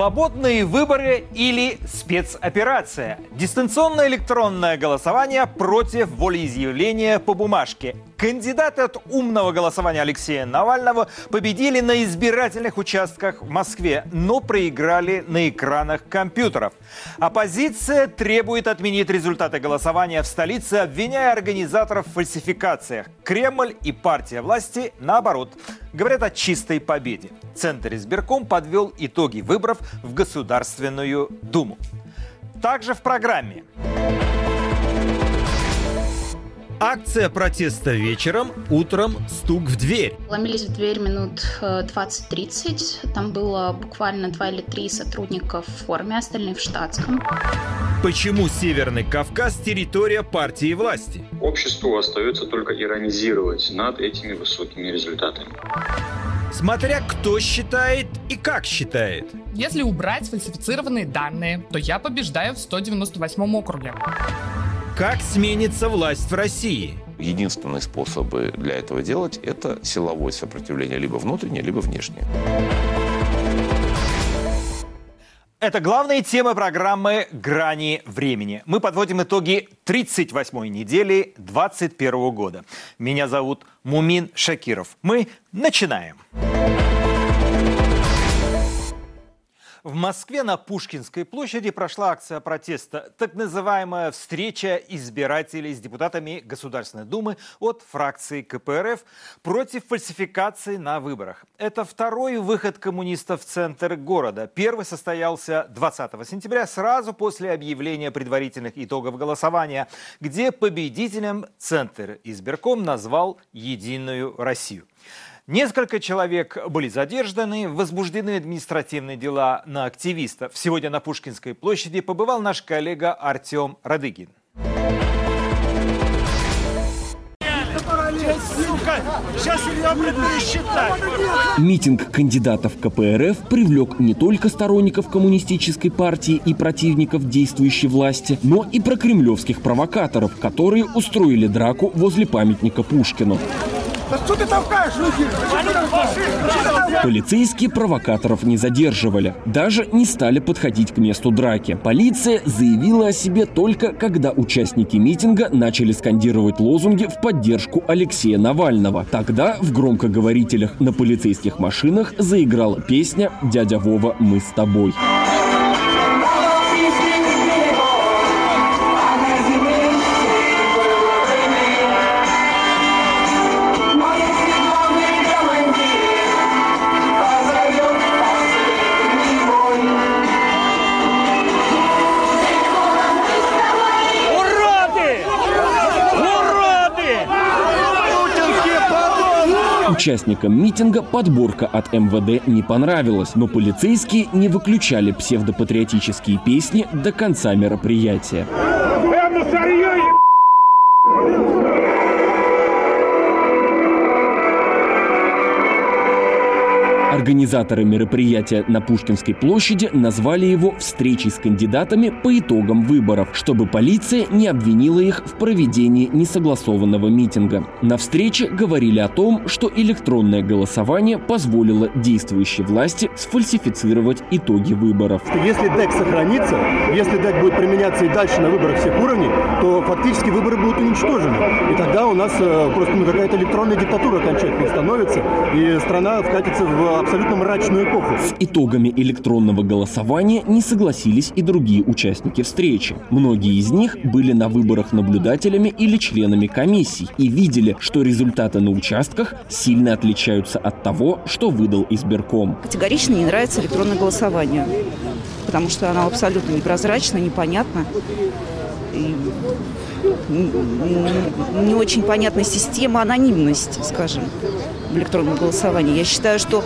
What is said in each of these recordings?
Свободные выборы или спецоперация? Дистанционное электронное голосование против волеизъявления по бумажке. Кандидаты от умного голосования Алексея Навального победили на избирательных участках в Москве, но проиграли на экранах компьютеров. Оппозиция требует отменить результаты голосования в столице, обвиняя организаторов в фальсификациях. Кремль и партия власти, наоборот, говорят о чистой победе. Центр избирком подвел итоги выборов в Государственную Думу. Также в программе. Акция протеста вечером, утром стук в дверь. Ломились в дверь минут 20-30. Э, Там было буквально два или три сотрудника в форме, остальные в штатском. Почему Северный Кавказ – территория партии власти? Обществу остается только иронизировать над этими высокими результатами. Смотря кто считает и как считает. Если убрать сфальсифицированные данные, то я побеждаю в 198 округе. Как сменится власть в России? Единственный способ для этого делать – это силовое сопротивление, либо внутреннее, либо внешнее. Это главные темы программы «Грани времени». Мы подводим итоги 38-й недели 2021 года. Меня зовут Мумин Шакиров. Мы начинаем. Начинаем. В Москве на Пушкинской площади прошла акция протеста, так называемая встреча избирателей с депутатами Государственной Думы от фракции КПРФ против фальсификации на выборах. Это второй выход коммунистов в центр города. Первый состоялся 20 сентября, сразу после объявления предварительных итогов голосования, где победителем Центр избирком назвал «Единую Россию». Несколько человек были задержаны, возбуждены административные дела на активистов. Сегодня на Пушкинской площади побывал наш коллега Артем Радыгин. Митинг кандидатов КПРФ привлек не только сторонников коммунистической партии и противников действующей власти, но и прокремлевских провокаторов, которые устроили драку возле памятника Пушкину. Полицейские провокаторов не задерживали. Даже не стали подходить к месту драки. Полиция заявила о себе только когда участники митинга начали скандировать лозунги в поддержку Алексея Навального. Тогда в громкоговорителях на полицейских машинах заиграла песня «Дядя Вова, мы с тобой». Участникам митинга подборка от МВД не понравилась, но полицейские не выключали псевдопатриотические песни до конца мероприятия. Организаторы мероприятия на Пушкинской площади назвали его встречей с кандидатами по итогам выборов, чтобы полиция не обвинила их в проведении несогласованного митинга. На встрече говорили о том, что электронное голосование позволило действующей власти сфальсифицировать итоги выборов. Если ДЭК сохранится, если ДЭК будет применяться и дальше на выборах всех уровней, то фактически выборы будут уничтожены. И тогда у нас э, просто ну, какая-то электронная диктатура окончательно становится, и страна вкатится в абсолютно мрачную эпоху. С итогами электронного голосования не согласились и другие участники встречи. Многие из них были на выборах наблюдателями или членами комиссий и видели, что результаты на участках сильно отличаются от того, что выдал избирком. Категорично не нравится электронное голосование, потому что оно абсолютно непрозрачно, непонятно. И не очень понятная система анонимности, скажем в электронном голосовании. Я считаю, что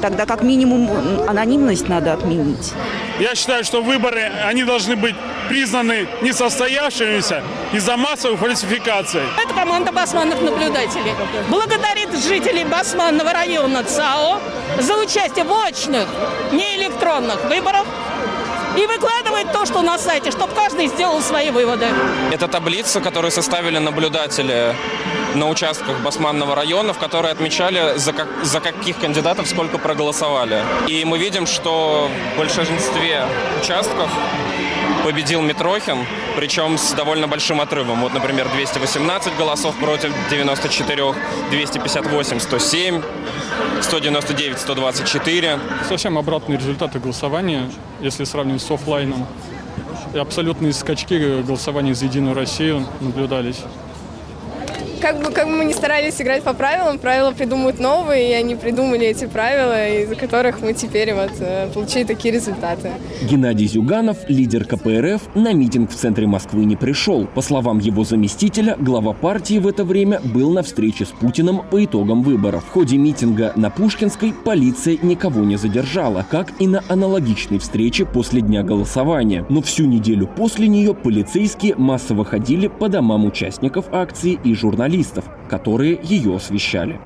тогда как минимум анонимность надо отменить. Я считаю, что выборы, они должны быть признаны несостоявшимися из-за массовых фальсификаций. Это команда басманных наблюдателей. Благодарит жителей Басманного района ЦАО за участие в очных, не электронных выборах и выкладывает то, что на сайте, чтобы каждый сделал свои выводы. Это таблица, которую составили наблюдатели на участках Басманного района, в которые отмечали, за, как, за каких кандидатов сколько проголосовали. И мы видим, что в большинстве участков победил Митрохин, причем с довольно большим отрывом. Вот, например, 218 голосов против 94, 258, 107, 199, 124. Совсем обратные результаты голосования, если сравнивать с офлайном. И абсолютные скачки голосования за Единую Россию наблюдались как бы, как бы мы ни старались играть по правилам, правила придумывают новые, и они придумали эти правила, из-за которых мы теперь вот э, получили такие результаты. Геннадий Зюганов, лидер КПРФ, на митинг в центре Москвы не пришел. По словам его заместителя, глава партии в это время был на встрече с Путиным по итогам выборов. В ходе митинга на Пушкинской полиция никого не задержала, как и на аналогичной встрече после дня голосования. Но всю неделю после нее полицейские массово ходили по домам участников акции и журналистов журналистов, которые ее освещали.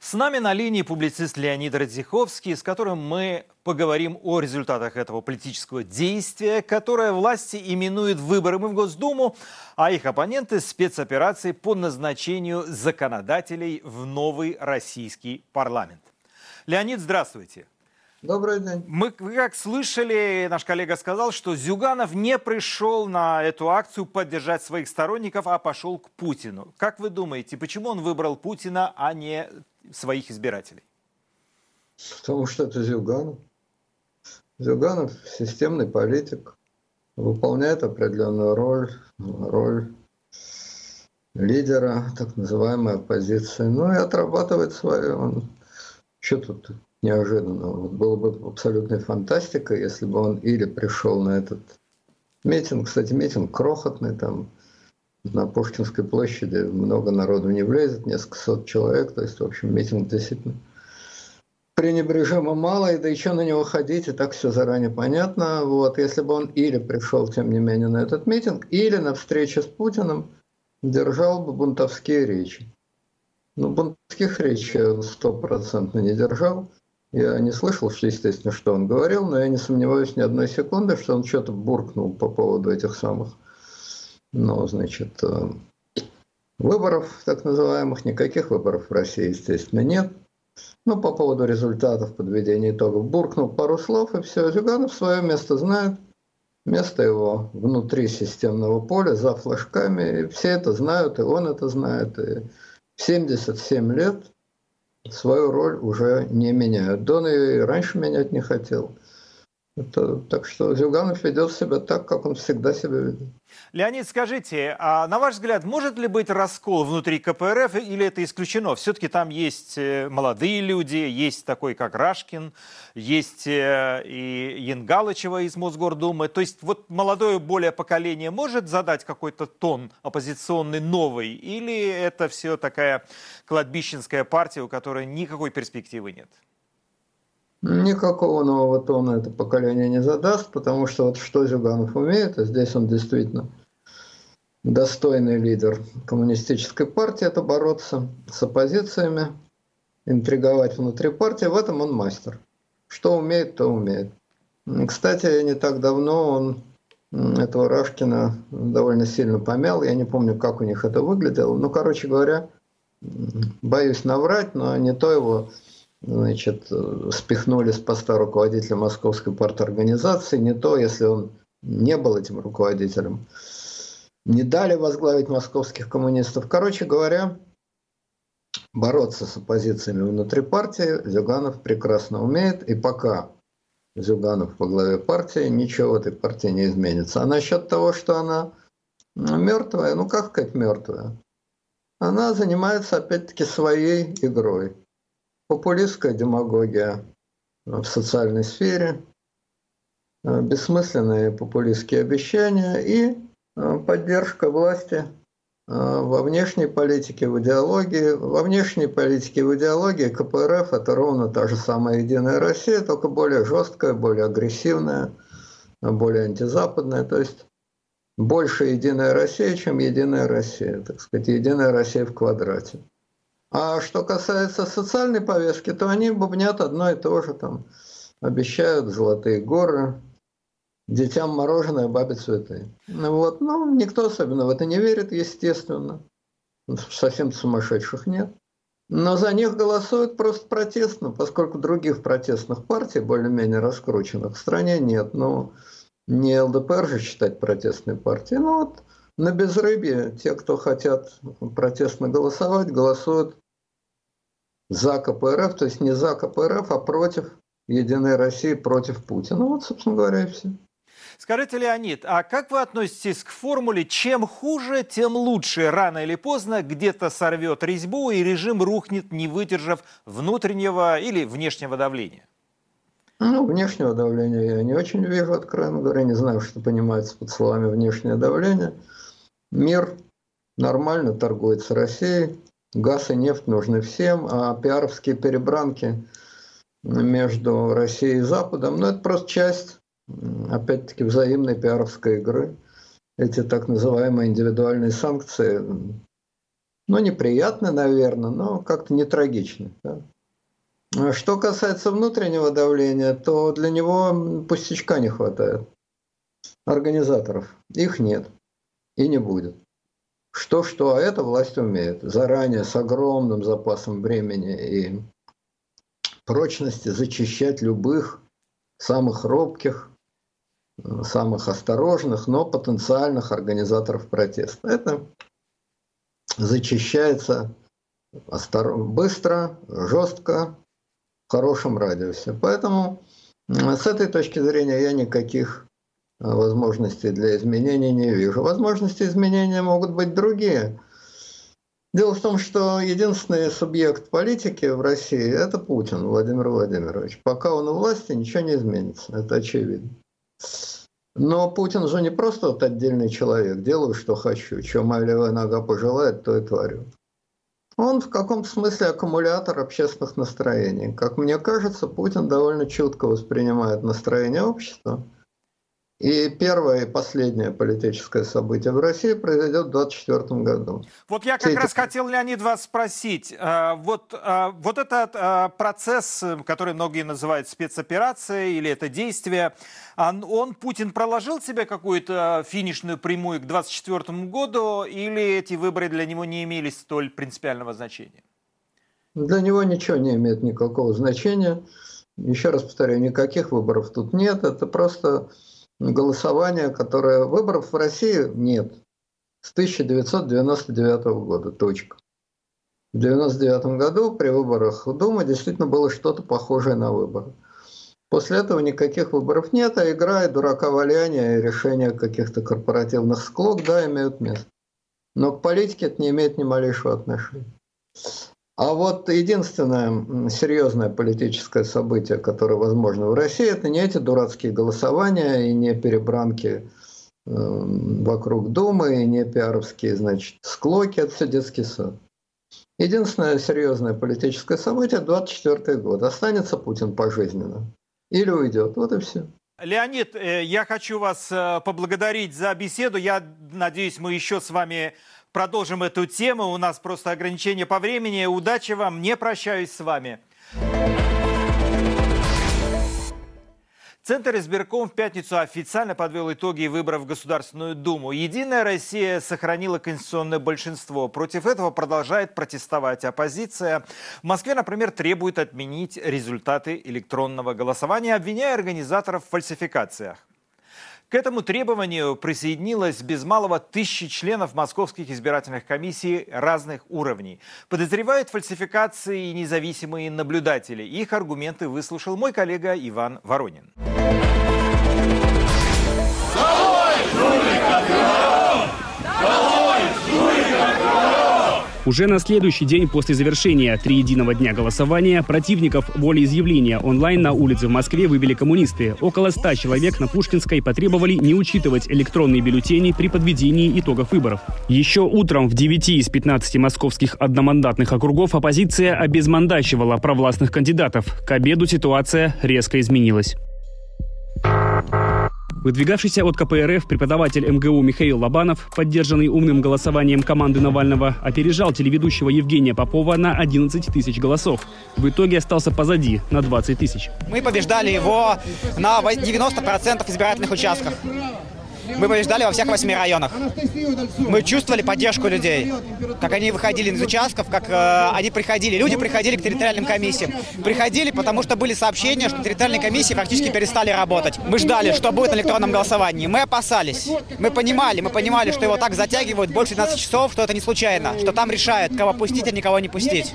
С нами на линии публицист Леонид Радзиховский, с которым мы поговорим о результатах этого политического действия, которое власти именуют выборами в Госдуму, а их оппоненты – спецоперацией по назначению законодателей в новый российский парламент. Леонид, здравствуйте. Добрый день. Мы, как слышали, наш коллега сказал, что Зюганов не пришел на эту акцию поддержать своих сторонников, а пошел к Путину. Как вы думаете, почему он выбрал Путина, а не своих избирателей? Потому что это Зюганов. Зюганов системный политик, выполняет определенную роль, роль лидера так называемой оппозиции. Ну и отрабатывает свое. Он что тут неожиданно. Вот было бы абсолютной фантастикой, если бы он или пришел на этот митинг. Кстати, митинг крохотный, там на Пушкинской площади много народу не влезет, несколько сот человек. То есть, в общем, митинг действительно пренебрежимо мало, и да еще на него ходить, и так все заранее понятно. Вот, если бы он или пришел, тем не менее, на этот митинг, или на встрече с Путиным держал бы бунтовские речи. Ну, бунтовских речей он стопроцентно не держал. Я не слышал, естественно, что он говорил, но я не сомневаюсь ни одной секунды, что он что-то буркнул по поводу этих самых, ну, значит, э, выборов так называемых. Никаких выборов в России, естественно, нет. Ну, по поводу результатов подведения итогов буркнул пару слов, и все. Зюганов свое место знает. Место его внутри системного поля, за флажками. И все это знают, и он это знает. И 77 лет свою роль уже не меняют. Дон и раньше менять не хотел. Это, так что Зюганов ведет себя так, как он всегда себя ведет. Леонид, скажите, а на ваш взгляд, может ли быть раскол внутри КПРФ или это исключено? Все-таки там есть э, молодые люди, есть такой, как Рашкин, есть э, и Янгалычева из Мосгордумы. То есть вот молодое более поколение может задать какой-то тон оппозиционный новый? Или это все такая кладбищенская партия, у которой никакой перспективы нет? Никакого нового тона это поколение не задаст, потому что вот что Зюганов умеет, а здесь он действительно достойный лидер коммунистической партии, это бороться с оппозициями, интриговать внутри партии. В этом он мастер. Что умеет, то умеет. Кстати, не так давно он этого Рашкина довольно сильно помял. Я не помню, как у них это выглядело. Ну, короче говоря, боюсь наврать, но не то его значит, спихнули с поста руководителя Московской парторганизации, не то, если он не был этим руководителем, не дали возглавить московских коммунистов. Короче говоря, бороться с оппозициями внутри партии Зюганов прекрасно умеет, и пока Зюганов по главе партии, ничего в этой партии не изменится. А насчет того, что она мертвая, ну как сказать мертвая? Она занимается опять-таки своей игрой популистская демагогия в социальной сфере, э, бессмысленные популистские обещания и э, поддержка власти э, во внешней политике, в идеологии. Во внешней политике в идеологии КПРФ – это ровно та же самая «Единая Россия», только более жесткая, более агрессивная, более антизападная. То есть больше «Единая Россия», чем «Единая Россия». Так сказать, «Единая Россия» в квадрате. А что касается социальной повестки, то они бубнят одно и то же, там, обещают золотые горы, детям мороженое, бабе цветы. Ну вот, ну, никто особенно в это не верит, естественно. Совсем сумасшедших нет. Но за них голосуют просто протестно, поскольку других протестных партий, более-менее раскрученных в стране нет. Ну, не ЛДПР же считать протестной партией. Ну вот на безрыбье те, кто хотят протестно голосовать, голосуют за КПРФ, то есть не за КПРФ, а против Единой России, против Путина. Вот, собственно говоря, и все. Скажите, Леонид, а как вы относитесь к формуле «чем хуже, тем лучше»? Рано или поздно где-то сорвет резьбу, и режим рухнет, не выдержав внутреннего или внешнего давления? Ну, внешнего давления я не очень вижу, откровенно говоря. Не знаю, что понимается под словами «внешнее давление». Мир нормально торгует с Россией. Газ и нефть нужны всем, а пиаровские перебранки между Россией и Западом, ну, это просто часть опять-таки, взаимной пиаровской игры. Эти так называемые индивидуальные санкции, ну, неприятны, наверное, но как-то не трагичны. Да? Что касается внутреннего давления, то для него пустячка не хватает. Организаторов. Их нет. И не будет. Что-что, а это власть умеет. Заранее, с огромным запасом времени и прочности зачищать любых самых робких, самых осторожных, но потенциальных организаторов протеста. Это зачищается быстро, жестко, в хорошем радиусе. Поэтому с этой точки зрения я никаких возможностей для изменений не вижу. Возможности изменения могут быть другие. Дело в том, что единственный субъект политики в России – это Путин Владимир Владимирович. Пока он у власти, ничего не изменится, это очевидно. Но Путин же не просто вот отдельный человек, делаю, что хочу, что моя левая нога пожелает, то и творю. Он в каком-то смысле аккумулятор общественных настроений. Как мне кажется, Путин довольно чутко воспринимает настроение общества – и первое и последнее политическое событие в России произойдет в 2024 году. Вот я как Все раз эти... хотел, Леонид, вас спросить. Э, вот, э, вот этот э, процесс, который многие называют спецоперацией или это действие, он, Путин проложил себе какую-то финишную прямую к 2024 году или эти выборы для него не имели столь принципиального значения? Для него ничего не имеет никакого значения. Еще раз повторяю, никаких выборов тут нет. Это просто голосование, которое... Выборов в России нет. С 1999 года. Точка. В 1999 году при выборах в Думу действительно было что-то похожее на выборы. После этого никаких выборов нет, а игра и дурака валяния и решения каких-то корпоративных склок, да, имеют место. Но к политике это не имеет ни малейшего отношения. А вот единственное серьезное политическое событие, которое возможно в России, это не эти дурацкие голосования и не перебранки э, вокруг Думы, и не пиаровские, значит, склоки, это все детский сад. Единственное серьезное политическое событие – 24 год. Останется Путин пожизненно или уйдет. Вот и все. Леонид, э, я хочу вас э, поблагодарить за беседу. Я надеюсь, мы еще с вами продолжим эту тему. У нас просто ограничение по времени. Удачи вам. Не прощаюсь с вами. Центр избирком в пятницу официально подвел итоги выборов в Государственную Думу. Единая Россия сохранила конституционное большинство. Против этого продолжает протестовать оппозиция. В Москве, например, требует отменить результаты электронного голосования, обвиняя организаторов в фальсификациях. К этому требованию присоединилось без малого тысячи членов московских избирательных комиссий разных уровней. Подозревают фальсификации независимые наблюдатели. Их аргументы выслушал мой коллега Иван Воронин. Уже на следующий день после завершения триединого дня голосования противников волеизъявления онлайн на улице в Москве вывели коммунисты. Около ста человек на Пушкинской потребовали не учитывать электронные бюллетени при подведении итогов выборов. Еще утром в 9 из 15 московских одномандатных округов оппозиция обезмандачивала провластных кандидатов. К обеду ситуация резко изменилась. Выдвигавшийся от КПРФ преподаватель МГУ Михаил Лобанов, поддержанный умным голосованием команды Навального, опережал телеведущего Евгения Попова на 11 тысяч голосов. В итоге остался позади на 20 тысяч. Мы побеждали его на 90% избирательных участков. Мы побеждали во всех восьми районах. Мы чувствовали поддержку людей. Как они выходили из участков, как э, они приходили. Люди приходили к территориальным комиссиям. Приходили, потому что были сообщения, что территориальные комиссии фактически перестали работать. Мы ждали, что будет на электронном голосовании. Мы опасались. Мы понимали, мы понимали, что его так затягивают больше 12 часов, что это не случайно. Что там решают, кого пустить, а никого не пустить.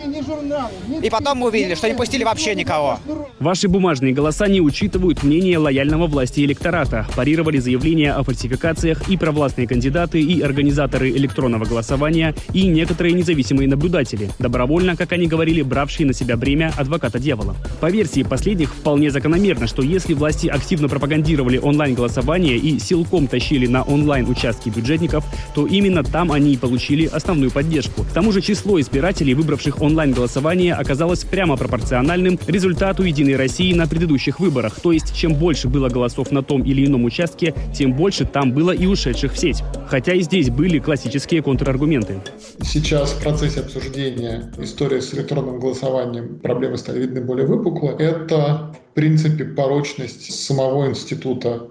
И потом мы увидели, что не пустили вообще никого. Ваши бумажные голоса не учитывают мнение лояльного власти электората. Парировали заявления о фальсификации фальсификациях и провластные кандидаты, и организаторы электронного голосования, и некоторые независимые наблюдатели, добровольно, как они говорили, бравшие на себя бремя адвоката дьявола. По версии последних, вполне закономерно, что если власти активно пропагандировали онлайн-голосование и силком тащили на онлайн-участки бюджетников, то именно там они и получили основную поддержку. К тому же число избирателей, выбравших онлайн-голосование, оказалось прямо пропорциональным результату «Единой России» на предыдущих выборах. То есть, чем больше было голосов на том или ином участке, тем больше там было и ушедших в сеть. Хотя и здесь были классические контраргументы. Сейчас в процессе обсуждения истории с электронным голосованием проблемы стали видны более выпукло. Это, в принципе, порочность самого института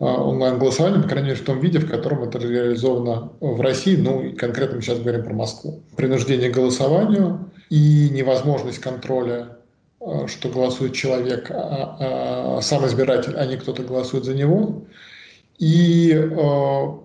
а, онлайн-голосования, по крайней мере, в том виде, в котором это реализовано в России, ну и конкретно мы сейчас говорим про Москву. Принуждение к голосованию и невозможность контроля а, что голосует человек, а, а сам избиратель, а не кто-то голосует за него, и э,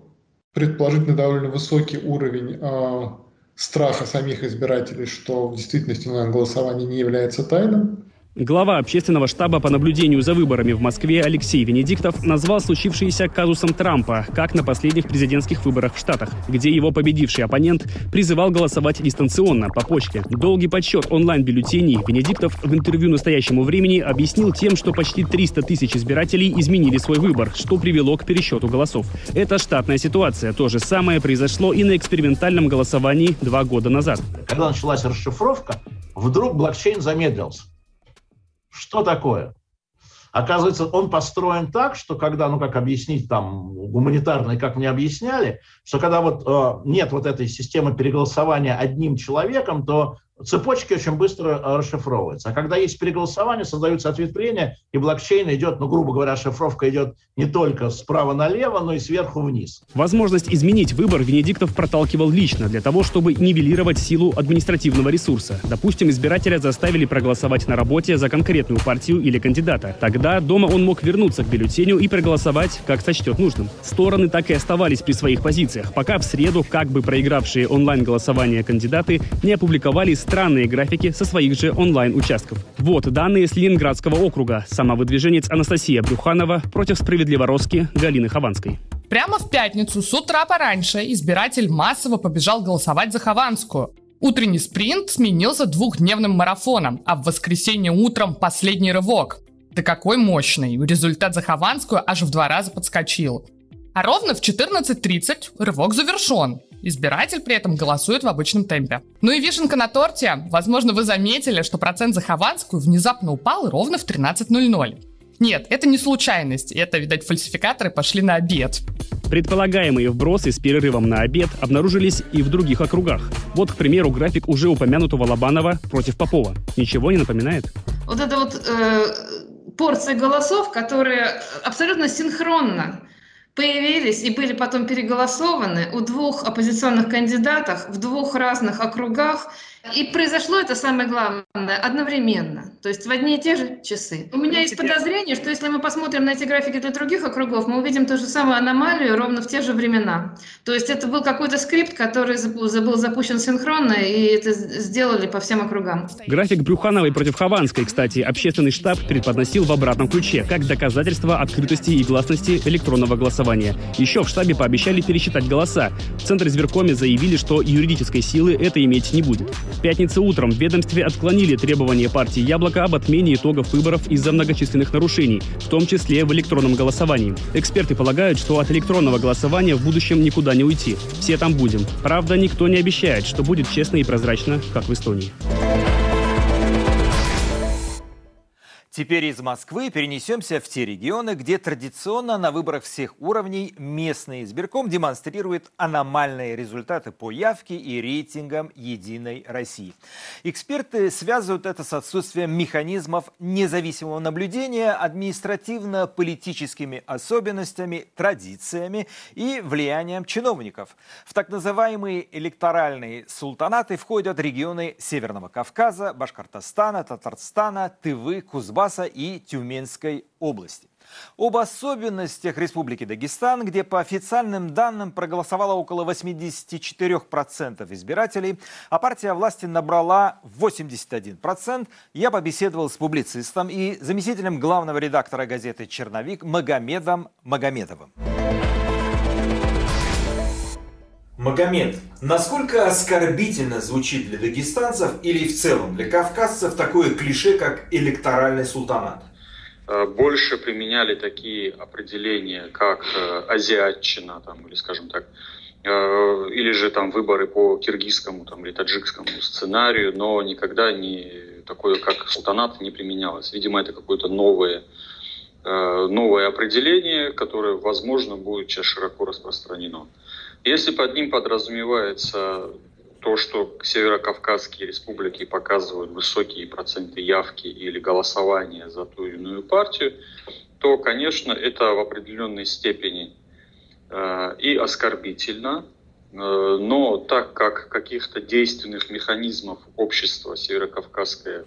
предположительно довольно высокий уровень э, страха самих избирателей, что в действительности онлайн-голосование не является тайным. Глава общественного штаба по наблюдению за выборами в Москве Алексей Венедиктов назвал случившееся казусом Трампа, как на последних президентских выборах в Штатах, где его победивший оппонент призывал голосовать дистанционно, по почте. Долгий подсчет онлайн-бюллетеней Венедиктов в интервью настоящему времени объяснил тем, что почти 300 тысяч избирателей изменили свой выбор, что привело к пересчету голосов. Это штатная ситуация. То же самое произошло и на экспериментальном голосовании два года назад. Когда началась расшифровка, вдруг блокчейн замедлился. Что такое? Оказывается, он построен так, что когда, ну как объяснить там гуманитарно, как мне объясняли, что когда вот э, нет вот этой системы переголосования одним человеком, то цепочки очень быстро э, расшифровываются. А когда есть переголосование, создаются ответвления, и блокчейн идет, ну, грубо говоря, шифровка идет не только справа налево, но и сверху вниз. Возможность изменить выбор Венедиктов проталкивал лично для того, чтобы нивелировать силу административного ресурса. Допустим, избирателя заставили проголосовать на работе за конкретную партию или кандидата. Тогда дома он мог вернуться к бюллетеню и проголосовать, как сочтет нужным. Стороны так и оставались при своих позициях, пока в среду как бы проигравшие онлайн-голосование кандидаты не опубликовали странные графики со своих же онлайн-участков. Вот данные с Ленинградского округа. Самовыдвиженец Анастасия Брюханова против справедливоросски Галины Хованской. Прямо в пятницу с утра пораньше избиратель массово побежал голосовать за Хованскую. Утренний спринт сменился двухдневным марафоном, а в воскресенье утром последний рывок. Да какой мощный! Результат за Хованскую аж в два раза подскочил. А ровно в 14.30 рывок завершен. Избиратель при этом голосует в обычном темпе. Ну и вишенка на торте. Возможно, вы заметили, что процент за Хованскую внезапно упал ровно в 13.00. Нет, это не случайность. Это, видать, фальсификаторы пошли на обед. Предполагаемые вбросы с перерывом на обед обнаружились и в других округах. Вот, к примеру, график уже упомянутого Лобанова против Попова. Ничего не напоминает? Вот это вот э, порция голосов, которые абсолютно синхронно появились и были потом переголосованы у двух оппозиционных кандидатов в двух разных округах и произошло это самое главное одновременно, то есть в одни и те же часы. У меня есть подозрение, что если мы посмотрим на эти графики для других округов, мы увидим ту же самую аномалию ровно в те же времена. То есть это был какой-то скрипт, который был запущен синхронно, и это сделали по всем округам. График Брюхановой против Хованской, кстати, общественный штаб преподносил в обратном ключе, как доказательство открытости и гласности электронного голосования. Еще в штабе пообещали пересчитать голоса. В Центре избиркоме заявили, что юридической силы это иметь не будет. В пятницу утром в ведомстве отклонили требования партии «Яблоко» об отмене итогов выборов из-за многочисленных нарушений, в том числе в электронном голосовании. Эксперты полагают, что от электронного голосования в будущем никуда не уйти. Все там будем. Правда, никто не обещает, что будет честно и прозрачно, как в Эстонии. Теперь из Москвы перенесемся в те регионы, где традиционно на выборах всех уровней местный избирком демонстрирует аномальные результаты по явке и рейтингам «Единой России». Эксперты связывают это с отсутствием механизмов независимого наблюдения, административно-политическими особенностями, традициями и влиянием чиновников. В так называемые электоральные султанаты входят регионы Северного Кавказа, Башкортостана, Татарстана, Тывы, Кузбасса, Донбасса и Тюменской области. Об особенностях Республики Дагестан, где по официальным данным проголосовало около 84% избирателей, а партия власти набрала 81%, я побеседовал с публицистом и заместителем главного редактора газеты «Черновик» Магомедом Магомедовым. Магомед, насколько оскорбительно звучит для дагестанцев или в целом для кавказцев такое клише, как электоральный султанат? Э, больше применяли такие определения, как э, азиатчина, там, или, скажем так, э, или же там выборы по киргизскому там, или таджикскому сценарию, но никогда не такое, как султанат, не применялось. Видимо, это какое-то новое, новое определение, которое, возможно, будет сейчас широко распространено. Если под ним подразумевается то, что северокавказские республики показывают высокие проценты явки или голосования за ту или иную партию, то, конечно, это в определенной степени э, и оскорбительно, э, но так как каких-то действенных механизмов общества северокавказское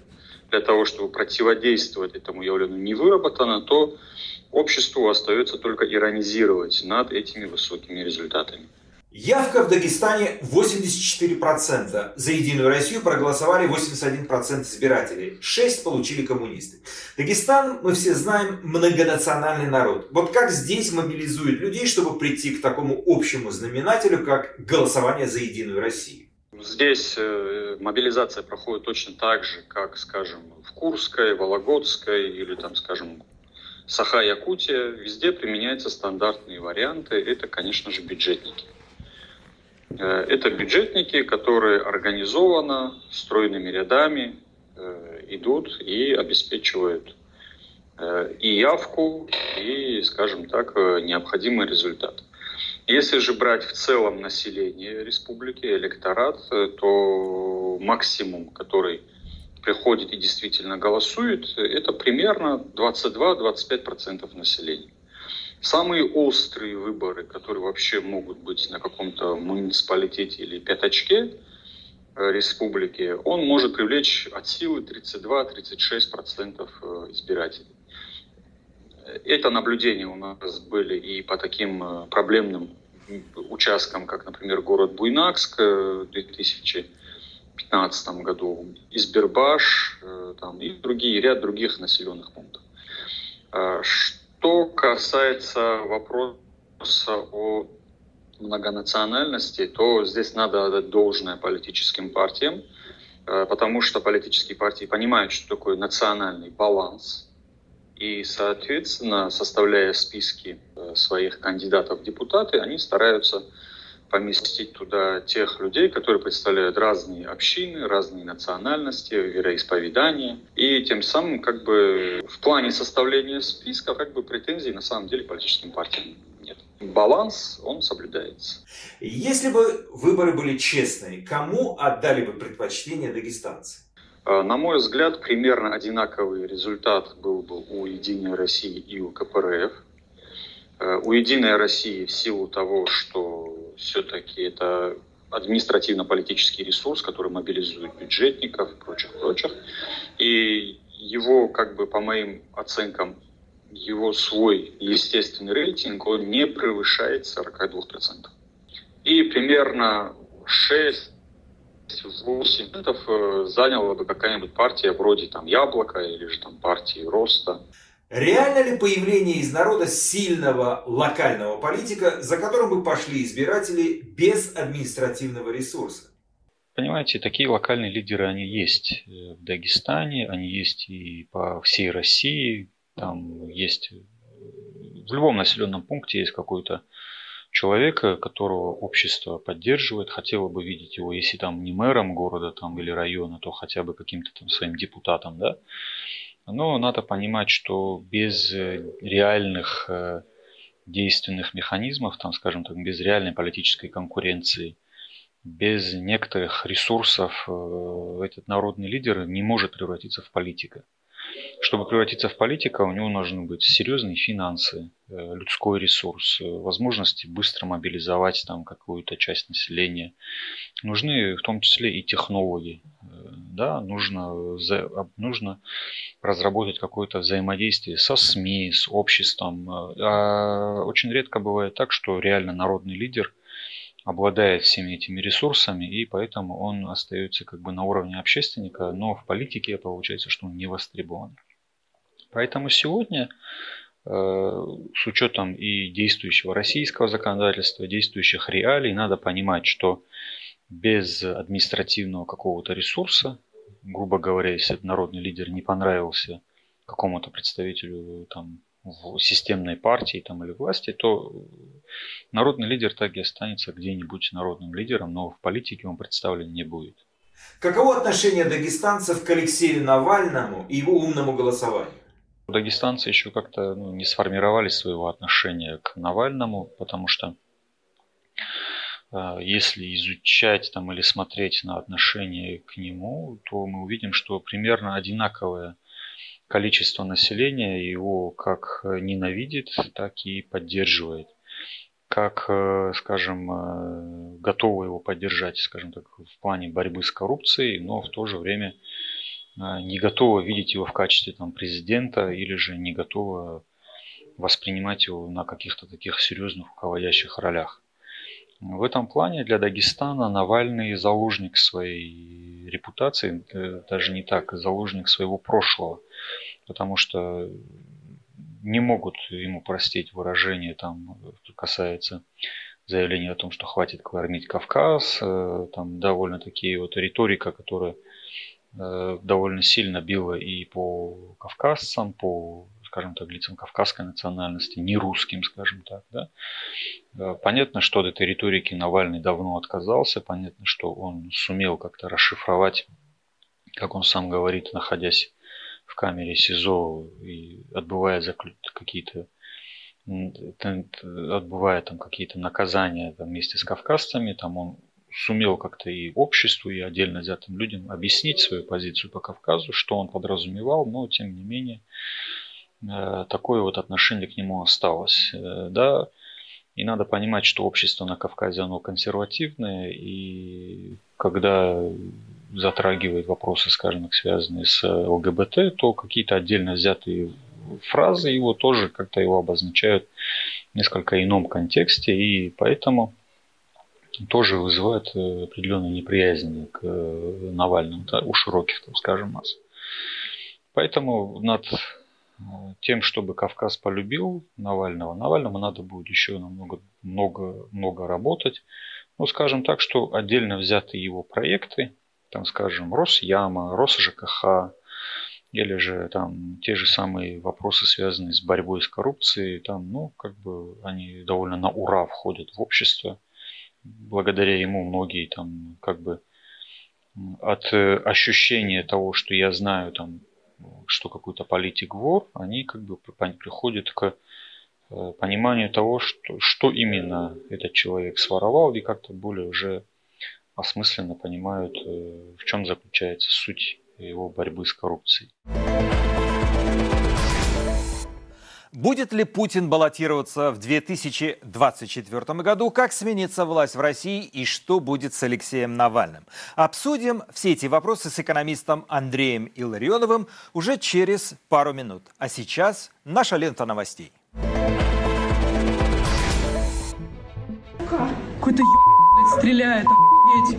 для того, чтобы противодействовать этому явлению не выработано, то обществу остается только иронизировать над этими высокими результатами. Явка в Дагестане 84%. За «Единую Россию» проголосовали 81% избирателей. 6 получили коммунисты. Дагестан, мы все знаем, многонациональный народ. Вот как здесь мобилизуют людей, чтобы прийти к такому общему знаменателю, как голосование за «Единую Россию»? Здесь э, мобилизация проходит точно так же, как, скажем, в Курской, Вологодской или, там, скажем, Саха-Якутия. Везде применяются стандартные варианты. Это, конечно же, бюджетники. Э, это бюджетники, которые организованно, стройными рядами э, идут и обеспечивают э, и явку, и, скажем так, необходимый результат. Если же брать в целом население республики, электорат, то максимум, который приходит и действительно голосует, это примерно 22-25% населения. Самые острые выборы, которые вообще могут быть на каком-то муниципалитете или пятачке э, республики, он может привлечь от силы 32-36% э, избирателей. Это наблюдения у нас были и по таким э, проблемным участкам, как, например, город Буйнакск в 2015 году, Избербаш там, и другие, ряд других населенных пунктов. Что касается вопроса о многонациональности, то здесь надо отдать должное политическим партиям, э, потому что политические партии понимают, что такое национальный баланс, и, соответственно, составляя списки э, своих кандидатов в депутаты, они стараются поместить туда тех людей, которые представляют разные общины, разные национальности, вероисповедания. И тем самым как бы в плане составления списка как бы претензий на самом деле политическим партиям нет. Баланс, он соблюдается. Если бы выборы были честные, кому отдали бы предпочтение дагестанцы? А, на мой взгляд, примерно одинаковый результат был бы у «Единой России» и у КПРФ. А, у «Единой России» в силу того, что все-таки это административно-политический ресурс, который мобилизует бюджетников и прочих, прочих. И его, как бы, по моим оценкам, его свой естественный рейтинг, он не превышает 42%. И примерно 6 8 э, заняла бы какая-нибудь партия вроде там Яблоко или же там партии Роста. Реально ли появление из народа сильного локального политика, за которым бы пошли избиратели без административного ресурса? Понимаете, такие локальные лидеры, они есть в Дагестане, они есть и по всей России. Там есть в любом населенном пункте есть какой-то человек, которого общество поддерживает, хотело бы видеть его, если там не мэром города там, или района, то хотя бы каким-то там своим депутатом, да. Но надо понимать, что без реальных действенных механизмов, там, скажем так, без реальной политической конкуренции, без некоторых ресурсов этот народный лидер не может превратиться в политика. Чтобы превратиться в политика, у него должны быть серьезные финансы, э, людской ресурс, э, возможности быстро мобилизовать там какую-то часть населения. Нужны в том числе и технологии. Э, да, нужно, нужно разработать какое-то взаимодействие со СМИ, с обществом. А очень редко бывает так, что реально народный лидер – обладает всеми этими ресурсами, и поэтому он остается как бы на уровне общественника, но в политике получается, что он не востребован. Поэтому сегодня э, с учетом и действующего российского законодательства, действующих реалий, надо понимать, что без административного какого-то ресурса, грубо говоря, если народный лидер не понравился какому-то представителю там, в системной партии там, или власти, то народный лидер так и останется где-нибудь народным лидером, но в политике он представлен не будет. Каково отношение дагестанцев к Алексею Навальному и его умному голосованию? Дагестанцы еще как-то ну, не сформировали своего отношения к Навальному, потому что если изучать там, или смотреть на отношение к нему, то мы увидим, что примерно одинаковое количество населения его как ненавидит, так и поддерживает. Как, э, скажем, э, готовы его поддержать, скажем так, в плане борьбы с коррупцией, но в то же время э, не готовы видеть его в качестве там, президента или же не готовы воспринимать его на каких-то таких серьезных руководящих ролях. В этом плане для Дагестана Навальный заложник своей репутации, даже не так, заложник своего прошлого. Потому что не могут ему простить выражение, там, что касается заявления о том, что хватит кормить Кавказ, э, там довольно такие вот риторика, которая э, довольно сильно била и по кавказцам, по, скажем так, лицам кавказской национальности, не русским, скажем так. Да? Э, понятно, что от этой риторики Навальный давно отказался, понятно, что он сумел как-то расшифровать, как он сам говорит, находясь в камере СИЗО и отбывая какие-то отбывая там какие-то наказания там, вместе с кавказцами, там он сумел как-то и обществу, и отдельно взятым людям объяснить свою позицию по Кавказу, что он подразумевал, но тем не менее такое вот отношение к нему осталось. Э, да, и надо понимать, что общество на Кавказе, оно консервативное, и когда затрагивает вопросы, скажем так, связанные с э, ЛГБТ, то какие-то отдельно взятые фразы его тоже как-то его обозначают в несколько ином контексте, и поэтому тоже вызывает э, определенную неприязнь к э, Навальному да, у широких, там, скажем, масс. Поэтому над тем, чтобы Кавказ полюбил Навального, Навальному надо будет еще намного много, много работать. Ну, скажем так, что отдельно взятые его проекты, там, скажем, Росяма, РосЖКХ, или же там те же самые вопросы, связанные с борьбой с коррупцией, там, ну, как бы они довольно на ура входят в общество. Благодаря ему многие там как бы от э, ощущения того, что я знаю там, что какой-то политик вор, они как бы приходят к э, пониманию того, что, что именно этот человек своровал, и как-то более уже осмысленно понимают, э, в чем заключается суть его борьбы с коррупцией. Будет ли Путин баллотироваться в 2024 году? Как сменится власть в России и что будет с Алексеем Навальным? Обсудим все эти вопросы с экономистом Андреем Илларионовым уже через пару минут. А сейчас наша лента новостей. Какой-то стреляет.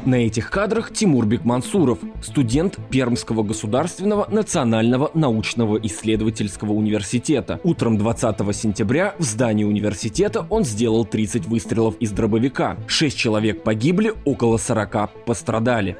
На этих кадрах Тимур Бекмансуров, студент Пермского государственного национального научного исследовательского университета. Утром 20 сентября в здании университета он сделал 30 выстрелов из дробовика. Шесть человек погибли, около 40 пострадали.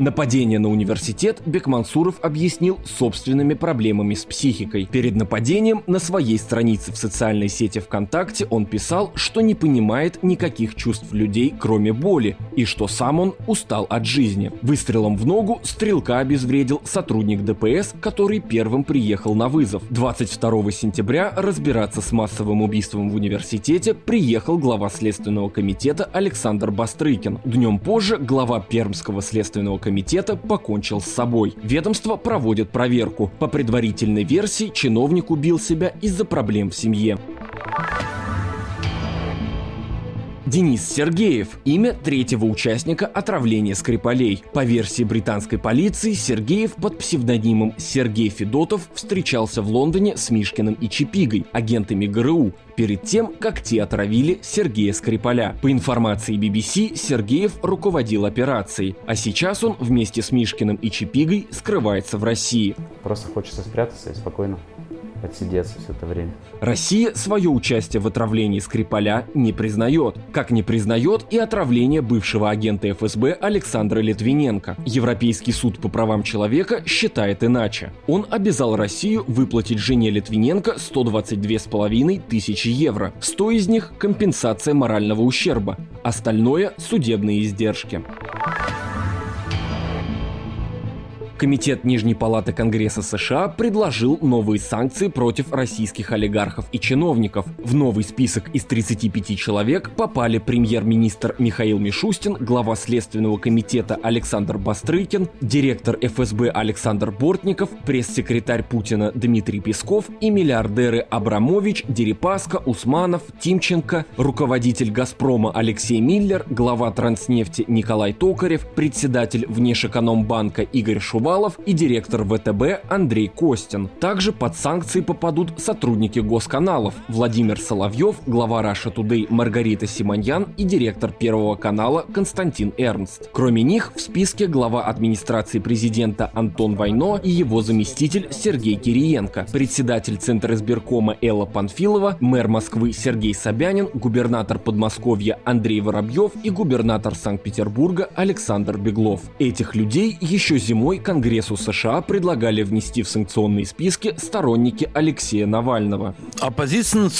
Нападение на университет Бекмансуров объяснил собственными проблемами с психикой. Перед нападением на своей странице в социальной сети ВКонтакте он писал, что не понимает никаких чувств людей, кроме боли, и что сам он устал от жизни. Выстрелом в ногу стрелка обезвредил сотрудник ДПС, который первым приехал на вызов. 22 сентября разбираться с массовым убийством в университете приехал глава Следственного комитета Александр Бастрыкин. Днем позже глава Пермского следственного комитета покончил с собой. Ведомство проводит проверку. По предварительной версии чиновник убил себя из-за проблем в семье. Денис Сергеев – имя третьего участника отравления Скрипалей. По версии британской полиции, Сергеев под псевдонимом Сергей Федотов встречался в Лондоне с Мишкиным и Чипигой, агентами ГРУ, перед тем, как те отравили Сергея Скрипаля. По информации BBC, Сергеев руководил операцией, а сейчас он вместе с Мишкиным и Чипигой скрывается в России. Просто хочется спрятаться и спокойно отсидеться все это время. Россия свое участие в отравлении Скрипаля не признает, как не признает и отравление бывшего агента ФСБ Александра Литвиненко. Европейский суд по правам человека считает иначе. Он обязал Россию выплатить жене Литвиненко 122,5 тысячи евро. 100 из них – компенсация морального ущерба, остальное – судебные издержки. Комитет Нижней Палаты Конгресса США предложил новые санкции против российских олигархов и чиновников. В новый список из 35 человек попали премьер-министр Михаил Мишустин, глава Следственного комитета Александр Бастрыкин, директор ФСБ Александр Бортников, пресс-секретарь Путина Дмитрий Песков и миллиардеры Абрамович, Дерипаска, Усманов, Тимченко, руководитель «Газпрома» Алексей Миллер, глава Транснефти Николай Токарев, председатель Внешэкономбанка Игорь Шувалов, Шувалов и директор ВТБ Андрей Костин. Также под санкции попадут сотрудники госканалов Владимир Соловьев, глава Раша Today Маргарита Симоньян и директор Первого канала Константин Эрнст. Кроме них в списке глава администрации президента Антон Войно и его заместитель Сергей Кириенко, председатель Центра избиркома Элла Панфилова, мэр Москвы Сергей Собянин, губернатор Подмосковья Андрей Воробьев и губернатор Санкт-Петербурга Александр Беглов. Этих людей еще зимой Конгресс Конгрессу США предлагали внести в санкционные списки сторонники Алексея Навального. Оппозиционный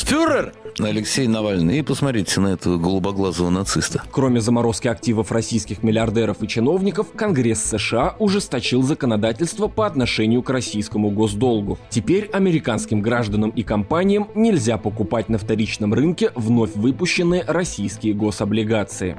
Алексей Навальный. И посмотрите на этого голубоглазого нациста. Кроме заморозки активов российских миллиардеров и чиновников, Конгресс США ужесточил законодательство по отношению к российскому госдолгу. Теперь американским гражданам и компаниям нельзя покупать на вторичном рынке вновь выпущенные российские гособлигации.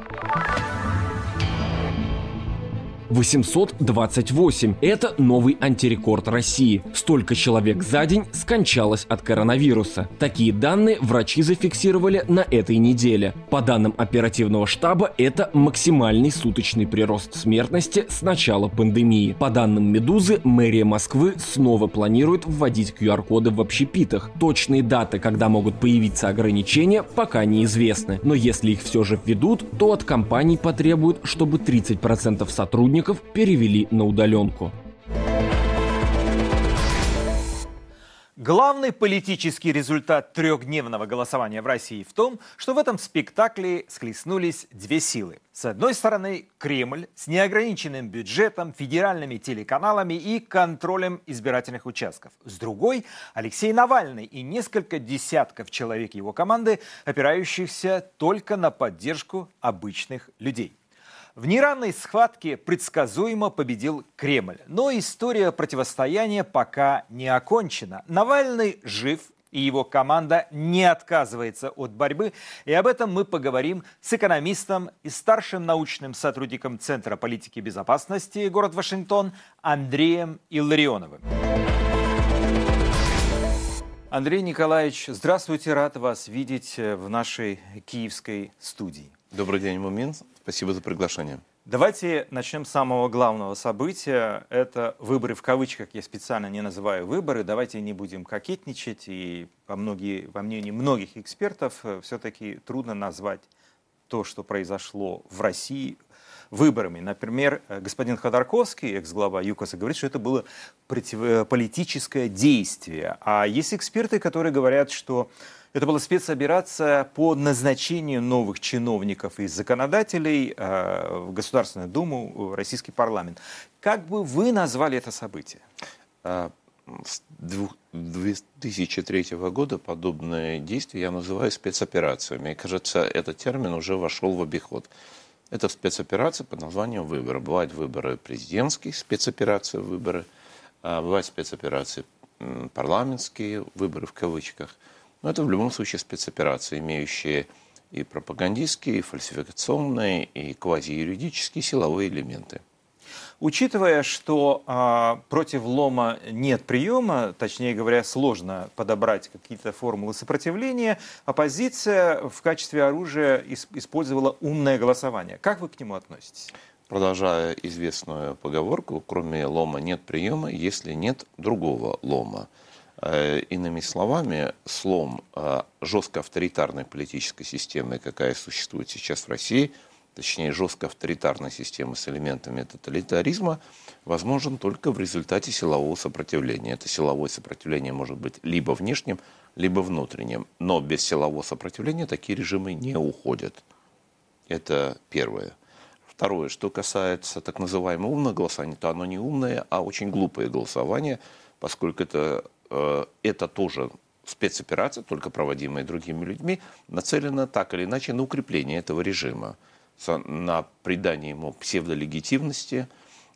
828. Это новый антирекорд России. Столько человек за день скончалось от коронавируса. Такие данные врачи зафиксировали на этой неделе. По данным оперативного штаба, это максимальный суточный прирост смертности с начала пандемии. По данным «Медузы», мэрия Москвы снова планирует вводить QR-коды в общепитах. Точные даты, когда могут появиться ограничения, пока неизвестны. Но если их все же введут, то от компаний потребуют, чтобы 30% сотрудников сотрудников перевели на удаленку. Главный политический результат трехдневного голосования в России в том, что в этом спектакле схлестнулись две силы. С одной стороны, Кремль с неограниченным бюджетом, федеральными телеканалами и контролем избирательных участков. С другой, Алексей Навальный и несколько десятков человек его команды, опирающихся только на поддержку обычных людей. В неравной схватке предсказуемо победил Кремль. Но история противостояния пока не окончена. Навальный жив, и его команда не отказывается от борьбы. И об этом мы поговорим с экономистом и старшим научным сотрудником Центра политики и безопасности город Вашингтон Андреем Илларионовым. Андрей Николаевич, здравствуйте, рад вас видеть в нашей киевской студии. Добрый день, Мумин. Спасибо за приглашение. Давайте начнем с самого главного события. Это выборы в кавычках. Я специально не называю выборы. Давайте не будем кокетничать. И по, многие, по мнению многих экспертов, э, все-таки трудно назвать то, что произошло в России, выборами. Например, э, господин Ходорковский, экс-глава ЮКОСа, говорит, что это было против... политическое действие. А есть эксперты, которые говорят, что это была спецоперация по назначению новых чиновников и законодателей в Государственную Думу, в Российский парламент. Как бы вы назвали это событие? А, с 2003 года подобные действия я называю спецоперациями. И, кажется, этот термин уже вошел в обиход. Это спецоперация под названием выборы. Бывают выборы президентские, спецоперации выборы, а бывают спецоперации парламентские, выборы в кавычках. Но это в любом случае спецоперации, имеющие и пропагандистские, и фальсификационные, и квазиюридические силовые элементы. Учитывая, что а, против лома нет приема, точнее говоря, сложно подобрать какие-то формулы сопротивления, оппозиция в качестве оружия использовала умное голосование. Как вы к нему относитесь? Продолжая известную поговорку, кроме лома нет приема, если нет другого лома. Э, иными словами, слом э, жестко авторитарной политической системы, какая существует сейчас в России – точнее жестко авторитарной системы с элементами тоталитаризма, возможен только в результате силового сопротивления. Это силовое сопротивление может быть либо внешним, либо внутренним. Но без силового сопротивления такие режимы не уходят. Это первое. Второе, что касается так называемого умного голосования, то оно не умное, а очень глупое голосование, поскольку это, это тоже спецоперация, только проводимая другими людьми, нацелена так или иначе на укрепление этого режима на придание ему псевдолегитимности,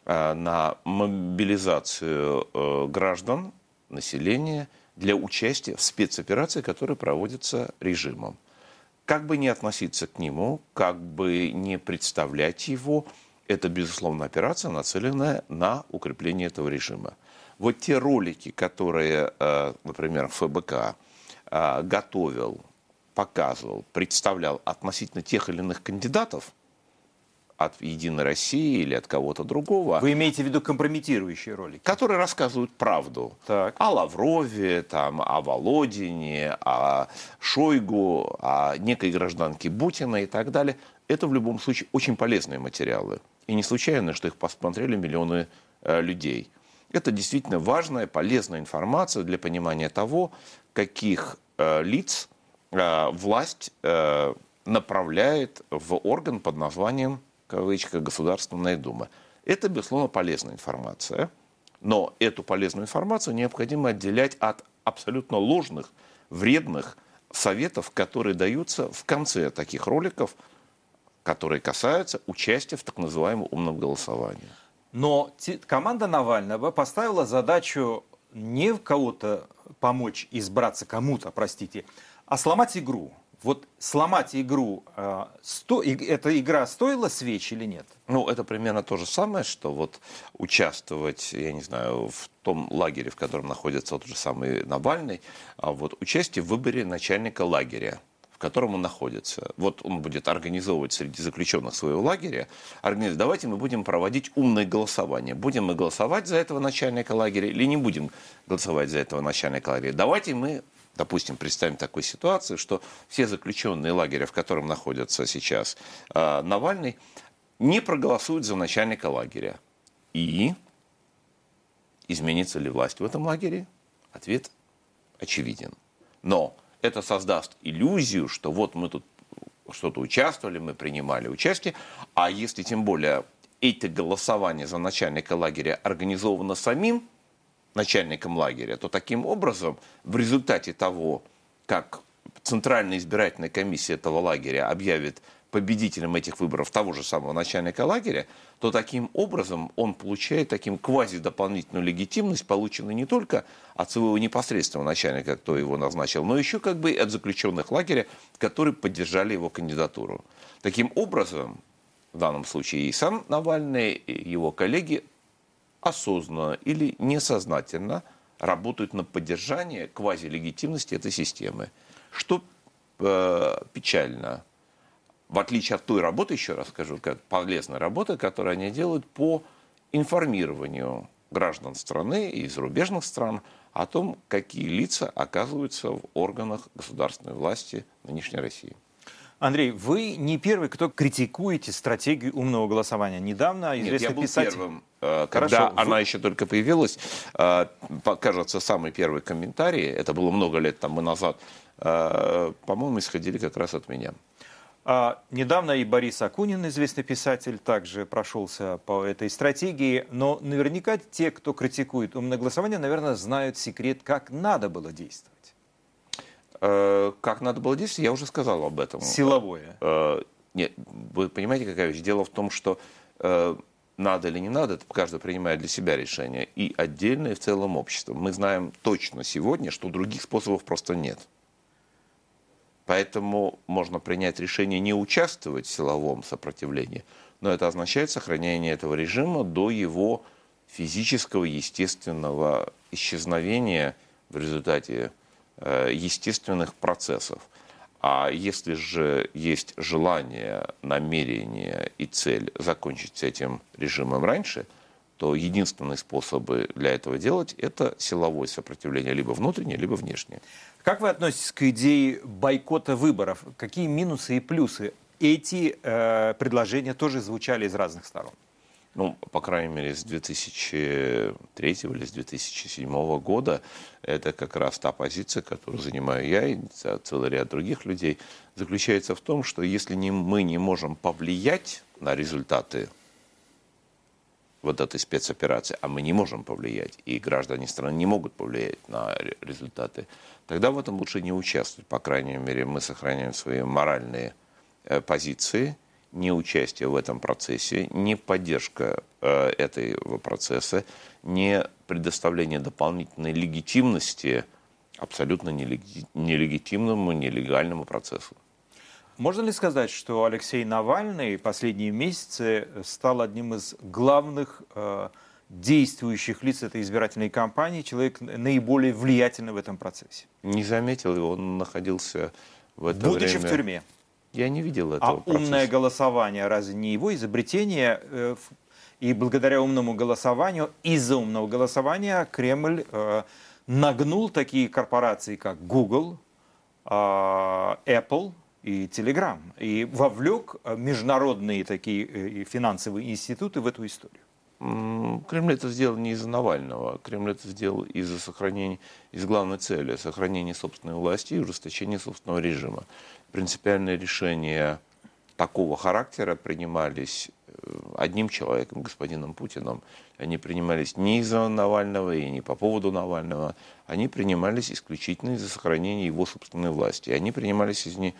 а, на мобилизацию э, граждан, населения для участия в спецоперации, которая проводится режимом. Как бы не относиться к нему, как бы не представлять его, это, безусловно, операция, нацеленная на укрепление этого режима. Вот те ролики, которые, э, например, ФБК э, готовил показывал, представлял относительно тех или иных кандидатов от «Единой России» или от кого-то другого. Вы имеете в виду компрометирующие ролики? Которые рассказывают правду. Так. О Лаврове, там, о Володине, о Шойгу, о некой гражданке Бутина и так далее. Это в любом случае очень полезные материалы. И не случайно, что их посмотрели миллионы э, людей. Это действительно важная, полезная информация для понимания того, каких э, лиц Э, власть э, направляет в орган под названием, кавычка, Государственная Дума. Это, безусловно, полезная информация, но эту полезную информацию необходимо отделять от абсолютно ложных, вредных советов, которые даются в конце таких роликов, которые касаются участия в так называемом умном голосовании. Но команда Навального поставила задачу не кого-то помочь избраться кому-то, простите, а сломать игру. Вот сломать игру, э, сто, эта игра стоила свеч или нет? Ну, это примерно то же самое, что вот участвовать, я не знаю, в том лагере, в котором находится тот же самый Навальный, а вот участие в выборе начальника лагеря в котором он находится. Вот он будет организовывать среди заключенных своего лагеря, организовать, давайте мы будем проводить умное голосование. Будем мы голосовать за этого начальника лагеря или не будем голосовать за этого начальника лагеря. Давайте мы допустим, представим такую ситуацию, что все заключенные лагеря, в котором находится сейчас э, Навальный, не проголосуют за начальника лагеря. И изменится ли власть в этом лагере? Ответ очевиден. Но это создаст иллюзию, что вот мы тут что-то участвовали, мы принимали участие, а если тем более это голосование за начальника лагеря организовано самим начальником лагеря, то таким образом в результате того, как Центральная избирательная комиссия этого лагеря объявит победителем этих выборов того же самого начальника лагеря, то таким образом он получает таким квази-дополнительную легитимность, полученную не только от своего непосредственного начальника, кто его назначил, но еще как бы и от заключенных лагеря, которые поддержали его кандидатуру. Таким образом, в данном случае и сам Навальный, и его коллеги осознанно или несознательно работают на поддержание квазилегитимности этой системы. Что э, печально. В отличие от той работы, еще раз скажу, как полезной работы, которую они делают по информированию граждан страны и зарубежных стран о том, какие лица оказываются в органах государственной власти нынешней России. Андрей, вы не первый, кто критикуете стратегию умного голосования. Недавно известный Нет, я был писатель... первым. Э, когда Хорошо, она вы- еще только появилась, э, кажется, самый первый комментарий, это было много лет тому назад, э, по-моему, исходили как раз от меня. А, недавно и Борис Акунин, известный писатель, также прошелся по этой стратегии. Но наверняка те, кто критикует умное голосование, наверное, знают секрет, как надо было действовать. Э, Как надо было действовать, я уже сказал об этом. Силовое. Э, Нет, вы понимаете, какая вещь? Дело в том, что э, надо или не надо, это каждый принимает для себя решение. И отдельно, и в целом общество. Мы знаем точно сегодня, что других способов просто нет. Поэтому можно принять решение не участвовать в силовом сопротивлении, но это означает сохранение этого режима до его физического, естественного исчезновения в результате э, естественных процессов. А если же есть желание, намерение и цель закончить с этим режимом раньше, то единственные способы для этого делать – это силовое сопротивление, либо внутреннее, либо внешнее. Как вы относитесь к идее бойкота выборов? Какие минусы и плюсы? Эти э, предложения тоже звучали из разных сторон. Ну, по крайней мере, с 2003 или с 2007 года это как раз та позиция, которую занимаю я и целый ряд других людей, заключается в том, что если не, мы не можем повлиять на результаты вот этой спецоперации, а мы не можем повлиять, и граждане страны не могут повлиять на ре- результаты, тогда в этом лучше не участвовать. По крайней мере, мы сохраняем свои моральные э, позиции, не участие в этом процессе, не поддержка э, этого процесса, не предоставление дополнительной легитимности абсолютно нелеги- нелегитимному, нелегальному процессу. Можно ли сказать, что Алексей Навальный последние месяцы стал одним из главных э, действующих лиц этой избирательной кампании, человек наиболее влиятельный в этом процессе? Не заметил его, он находился в это Будучи время... в тюрьме. Я не видел этого А процесса. умное голосование разве не его изобретение? Э, И благодаря умному голосованию, из-за умного голосования Кремль э, нагнул такие корпорации, как Google, э, Apple и Telegram, и вовлек э, международные такие э, финансовые институты в эту историю. Кремль это сделал не из-за Навального. Кремль это сделал из-за сохранения, из главной цели, сохранения собственной власти и ужесточения собственного режима. Принципиальные решения такого характера принимались э, одним человеком, господином Путиным. Они принимались не из-за Навального и не по поводу Навального. Они принимались исключительно из-за сохранения его собственной власти. Они принимались, из не,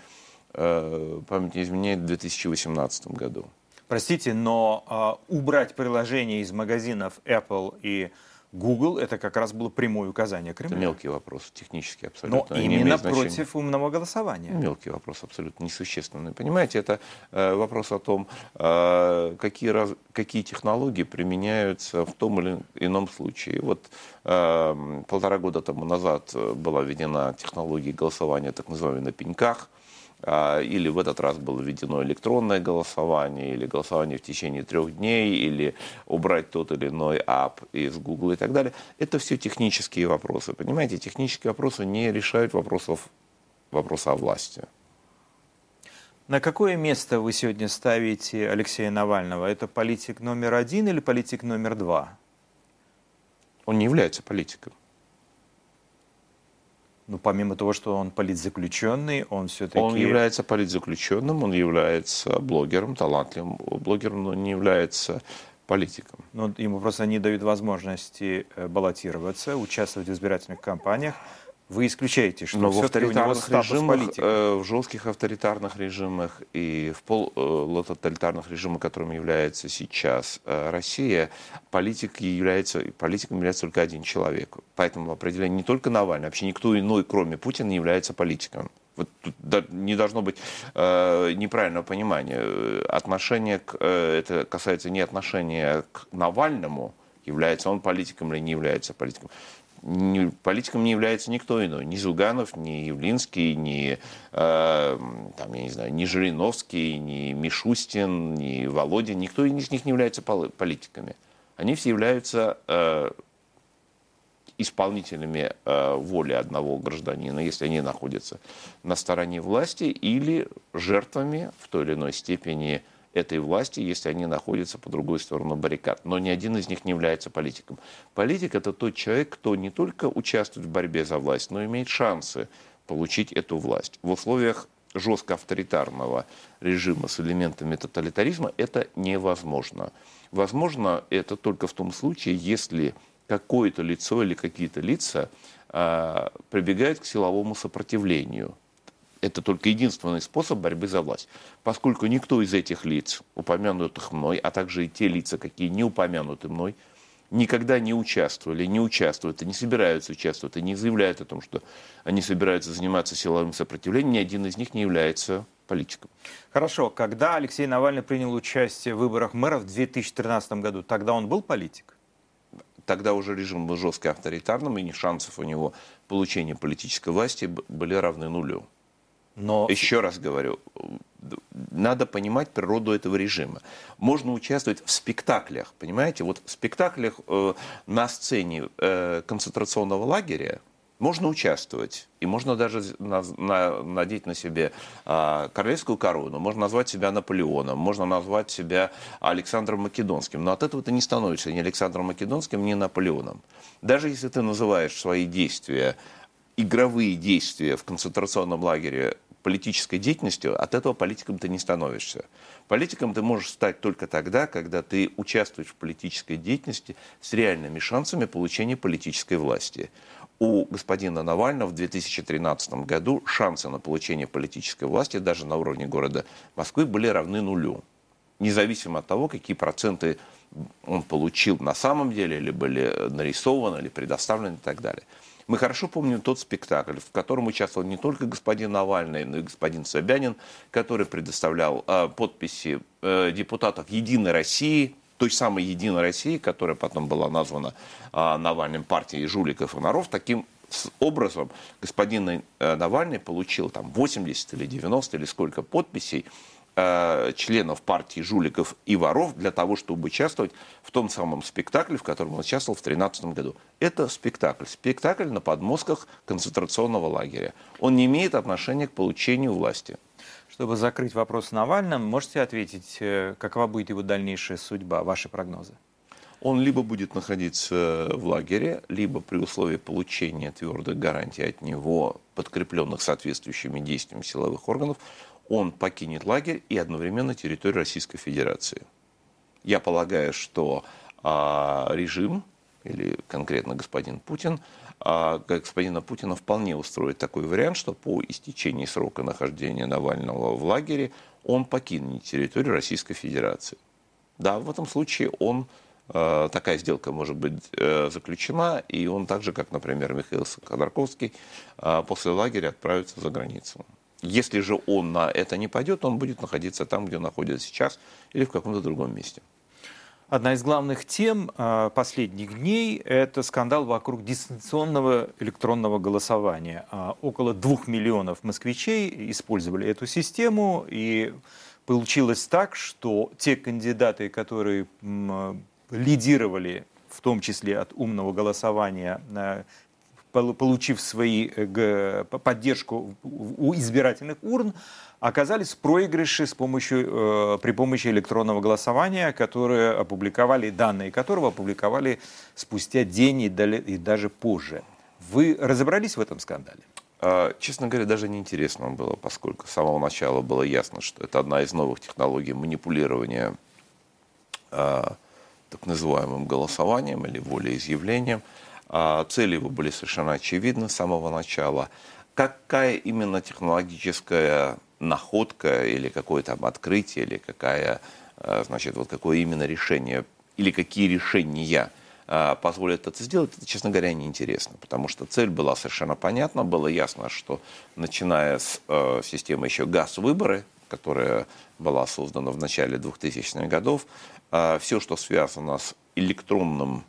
память не изменяет, в 2018 году. Простите, но э, убрать приложение из магазинов Apple и Google это как раз было прямое указание Это Кремля. мелкий вопрос, технически Но абсолютно. не именно имеет значения. против умного голосования. Мелкий вопрос, абсолютно несущественный. Понимаете, это э, вопрос о том, э, какие, раз, какие технологии применяются в том или ином случае. Вот э, полтора года тому назад э, была введена технология голосования, так называемая на пеньках, или в этот раз было введено электронное голосование, или голосование в течение трех дней, или убрать тот или иной ап из Google и так далее. Это все технические вопросы. Понимаете, технические вопросы не решают вопросов, вопроса о власти. На какое место вы сегодня ставите Алексея Навального? Это политик номер один или политик номер два? Он не является политиком. Ну, помимо того, что он политзаключенный, он все-таки... Он является политзаключенным, он является блогером, талантливым блогером, но не является политиком. Ну, ему просто не дают возможности э, баллотироваться, участвовать в избирательных кампаниях. Вы исключаете, что Но в авторитарных режимах, политика. э, в жестких авторитарных режимах и в полутоталитарных режимах, которым является сейчас э, Россия, политик является, политиком является только один человек. Поэтому определение не только Навальный, вообще никто иной, кроме Путина, не является политиком. Вот тут не должно быть э, неправильного понимания. Э, Отношение к, э, это касается не отношения к Навальному, является он политиком или не является политиком. Политиком не является никто иной. Ни Зюганов, ни Явлинский, ни, э, там, я не знаю, ни Жириновский, ни Мишустин, ни Володин. Никто из них не является пол- политиками. Они все являются э, исполнителями э, воли одного гражданина, если они находятся на стороне власти, или жертвами в той или иной степени этой власти, если они находятся по другой сторону баррикад. Но ни один из них не является политиком. Политик – это тот человек, кто не только участвует в борьбе за власть, но имеет шансы получить эту власть. В условиях жестко авторитарного режима с элементами тоталитаризма это невозможно. Возможно это только в том случае, если какое-то лицо или какие-то лица а, прибегают к силовому сопротивлению. Это только единственный способ борьбы за власть. Поскольку никто из этих лиц, упомянутых мной, а также и те лица, какие не упомянуты мной, никогда не участвовали, не участвуют и не собираются участвовать, и не заявляют о том, что они собираются заниматься силовым сопротивлением, ни один из них не является политиком. Хорошо, когда Алексей Навальный принял участие в выборах мэра в 2013 году, тогда он был политик? Тогда уже режим был жестко авторитарным, и шансов у него получения политической власти были равны нулю. Но... Еще раз говорю, надо понимать природу этого режима. Можно участвовать в спектаклях, понимаете? Вот в спектаклях э, на сцене э, концентрационного лагеря можно участвовать, и можно даже на, на, надеть на себе э, королевскую корону, можно назвать себя Наполеоном, можно назвать себя Александром Македонским, но от этого ты не становишься ни Александром Македонским, ни Наполеоном. Даже если ты называешь свои действия игровые действия в концентрационном лагере политической деятельностью, от этого политиком ты не становишься. Политиком ты можешь стать только тогда, когда ты участвуешь в политической деятельности с реальными шансами получения политической власти. У господина Навального в 2013 году шансы на получение политической власти даже на уровне города Москвы были равны нулю. Независимо от того, какие проценты он получил на самом деле, или были нарисованы, или предоставлены и так далее. Мы хорошо помним тот спектакль, в котором участвовал не только господин Навальный, но и господин Собянин, который предоставлял э, подписи э, депутатов «Единой России», той самой «Единой России», которая потом была названа э, Навальным партией жуликов и воров, таким образом господин э, Навальный получил там 80 или 90 или сколько подписей Э, членов партии жуликов и воров для того, чтобы участвовать в том самом спектакле, в котором он участвовал в 2013 году. Это спектакль. Спектакль на подмостках концентрационного лагеря. Он не имеет отношения к получению власти. Чтобы закрыть вопрос Навальным, можете ответить, э, какова будет его дальнейшая судьба, ваши прогнозы? Он либо будет находиться в лагере, либо при условии получения твердых гарантий от него, подкрепленных соответствующими действиями силовых органов, он покинет лагерь и одновременно территорию Российской Федерации. Я полагаю, что а, режим, или конкретно господин Путин, а, господина Путина вполне устроит такой вариант, что по истечении срока нахождения Навального в лагере он покинет территорию Российской Федерации. Да, в этом случае он а, такая сделка может быть э, заключена, и он так же, как, например, Михаил Ходорковский, а, после лагеря отправится за границу. Если же он на это не пойдет, он будет находиться там, где он находится сейчас, или в каком-то другом месте. Одна из главных тем э, последних дней – это скандал вокруг дистанционного электронного голосования. А, около двух миллионов москвичей использовали эту систему, и получилось так, что те кандидаты, которые лидировали в том числе от умного голосования э, получив свои, э, поддержку у избирательных урн, оказались в проигрыше с помощью, э, при помощи электронного голосования, которые опубликовали, данные которого опубликовали спустя день и даже позже. Вы разобрались в этом скандале? А, честно говоря, даже неинтересно было, поскольку с самого начала было ясно, что это одна из новых технологий манипулирования а, так называемым голосованием или волеизъявлением – цели его были совершенно очевидны с самого начала. Какая именно технологическая находка или какое-то открытие, или какая, а, значит, вот какое именно решение, или какие решения а, позволят это сделать, это, честно говоря, неинтересно, потому что цель была совершенно понятна, было ясно, что начиная с э, системы еще ГАЗ-выборы, которая была создана в начале 2000-х годов, э, все, что связано с электронным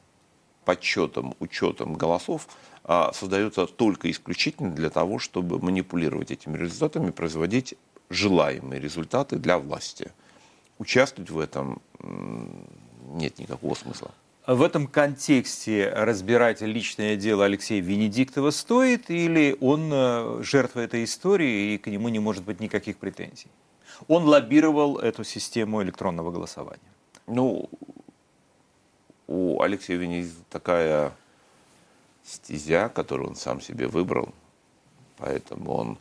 подсчетом, учетом голосов а, создается только исключительно для того, чтобы манипулировать этими результатами, производить желаемые результаты для власти. Участвовать в этом нет никакого смысла. В этом контексте разбирать личное дело Алексея Венедиктова стоит или он э, жертва этой истории и к нему не может быть никаких претензий? Он лоббировал эту систему электронного голосования. Ну, у Алексея Венедиктова такая стезя, которую он сам себе выбрал, поэтому он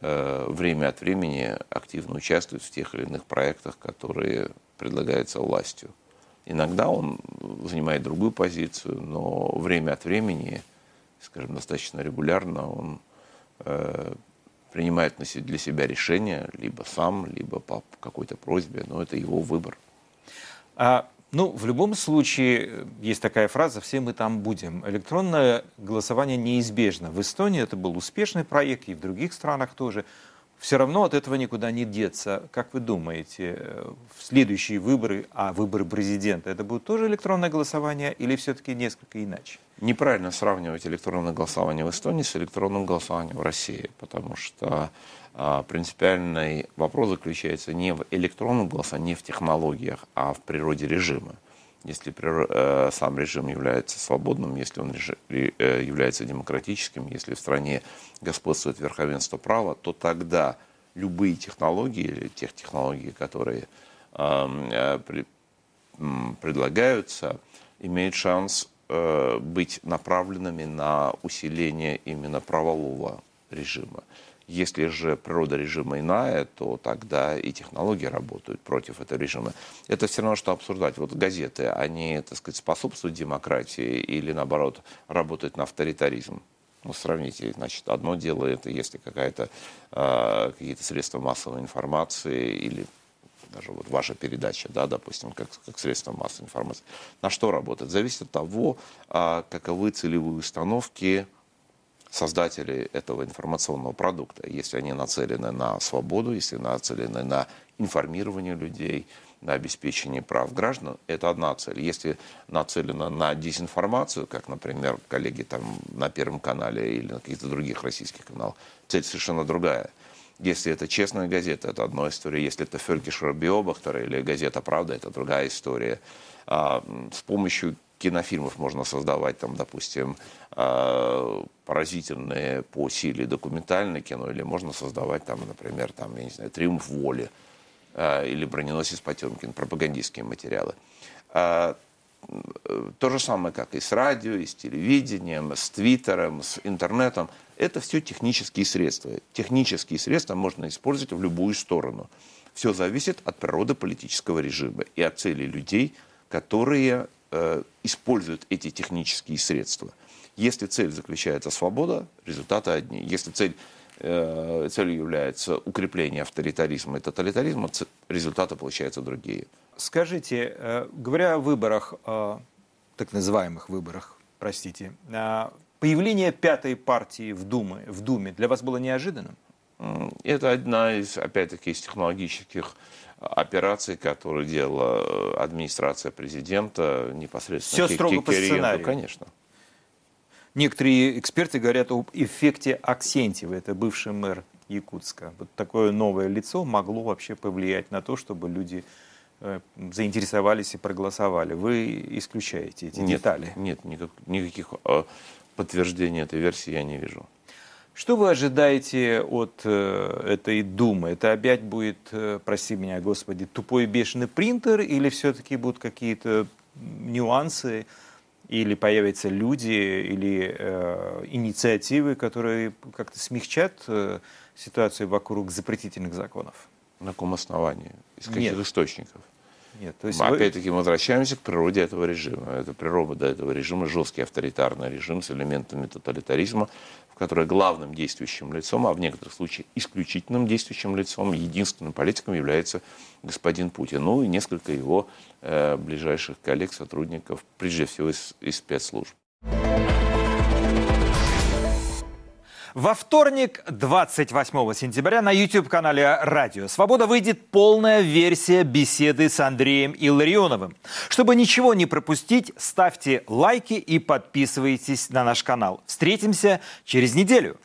э, время от времени активно участвует в тех или иных проектах, которые предлагаются властью. Иногда он занимает другую позицию, но время от времени, скажем, достаточно регулярно он э, принимает для себя решение, либо сам, либо по какой-то просьбе, но это его выбор. А ну, в любом случае, э, есть такая фраза «все мы там будем». Электронное голосование неизбежно. В Эстонии это был успешный проект, и в других странах тоже. Все равно от этого никуда не деться. Как вы думаете, э, в следующие выборы, а выборы президента, это будет тоже электронное голосование или все-таки несколько иначе? Неправильно сравнивать электронное голосование в Эстонии с электронным голосованием в России, потому что а, принципиальный вопрос заключается не в электронном голосовании, не в технологиях, а в природе режима. Если э, сам режим является свободным, если он э, является демократическим, если в стране господствует верховенство права, то тогда любые технологии или тех технологий, которые э, предлагаются, имеют шанс быть направленными на усиление именно правового режима. Если же природа режима иная, то тогда и технологии работают против этого режима. Это все равно, что обсуждать. Вот газеты, они, так сказать, способствуют демократии или, наоборот, работают на авторитаризм? Ну, сравните, значит, одно дело это, если какая-то, э, какие-то средства массовой информации или даже вот ваша передача, да, допустим, как, как средство массовой информации, на что работает? Зависит от того, э, каковы целевые установки создатели этого информационного продукта, если они нацелены на свободу, если нацелены на информирование людей, на обеспечение прав граждан, это одна цель. Если нацелена на дезинформацию, как, например, коллеги там на Первом канале или на каких-то других российских каналах, цель совершенно другая. Если это честная газета, это одна история. Если это Фелькишер Биобахтер или газета «Правда», это другая история. А, с помощью кинофильмов можно создавать, там, допустим, а, поразительные по силе документальное кино, или можно создавать, там, например, там, я не знаю, «Триумф воли» а, или «Броненосец Потемкин», пропагандистские материалы. А, то же самое, как и с радио, и с телевидением, с твиттером, с интернетом. Это все технические средства. Технические средства можно использовать в любую сторону. Все зависит от природы политического режима и от целей людей, которые э, используют эти технические средства. Если цель заключается свобода, результаты одни. Если цель, э, целью является укрепление авторитаризма и тоталитаризма, результаты получаются другие. Скажите, э, говоря о выборах, э, так называемых выборах, простите, э, появление пятой партии в Думе, в Думе для вас было неожиданным? Это одна из, опять-таки, из технологических операций, которые делала администрация президента непосредственно. Все строго по сценарию. Конечно. Некоторые эксперты говорят об эффекте Аксентьева, это бывший мэр Якутска. Вот такое новое лицо могло вообще повлиять на то, чтобы люди э, заинтересовались и проголосовали. Вы исключаете эти нет, детали? Нет, никак, никаких подтверждений этой версии я не вижу. Что вы ожидаете от э, этой Думы? Это опять будет, э, прости меня, Господи, тупой бешеный принтер или все-таки будут какие-то нюансы, или появятся люди, или э, инициативы, которые как-то смягчат э, ситуацию вокруг запретительных законов? На каком основании? Из каких Нет. источников? Нет, то есть мы, вы... Опять-таки мы возвращаемся к природе этого режима. Это природа этого режима, жесткий авторитарный режим с элементами тоталитаризма, в которой главным действующим лицом, а в некоторых случаях исключительным действующим лицом, единственным политиком является господин Путин. Ну и несколько его э, ближайших коллег, сотрудников, прежде всего из, из спецслужб. Во вторник, 28 сентября, на YouTube-канале «Радио Свобода» выйдет полная версия беседы с Андреем Илларионовым. Чтобы ничего не пропустить, ставьте лайки и подписывайтесь на наш канал. Встретимся через неделю.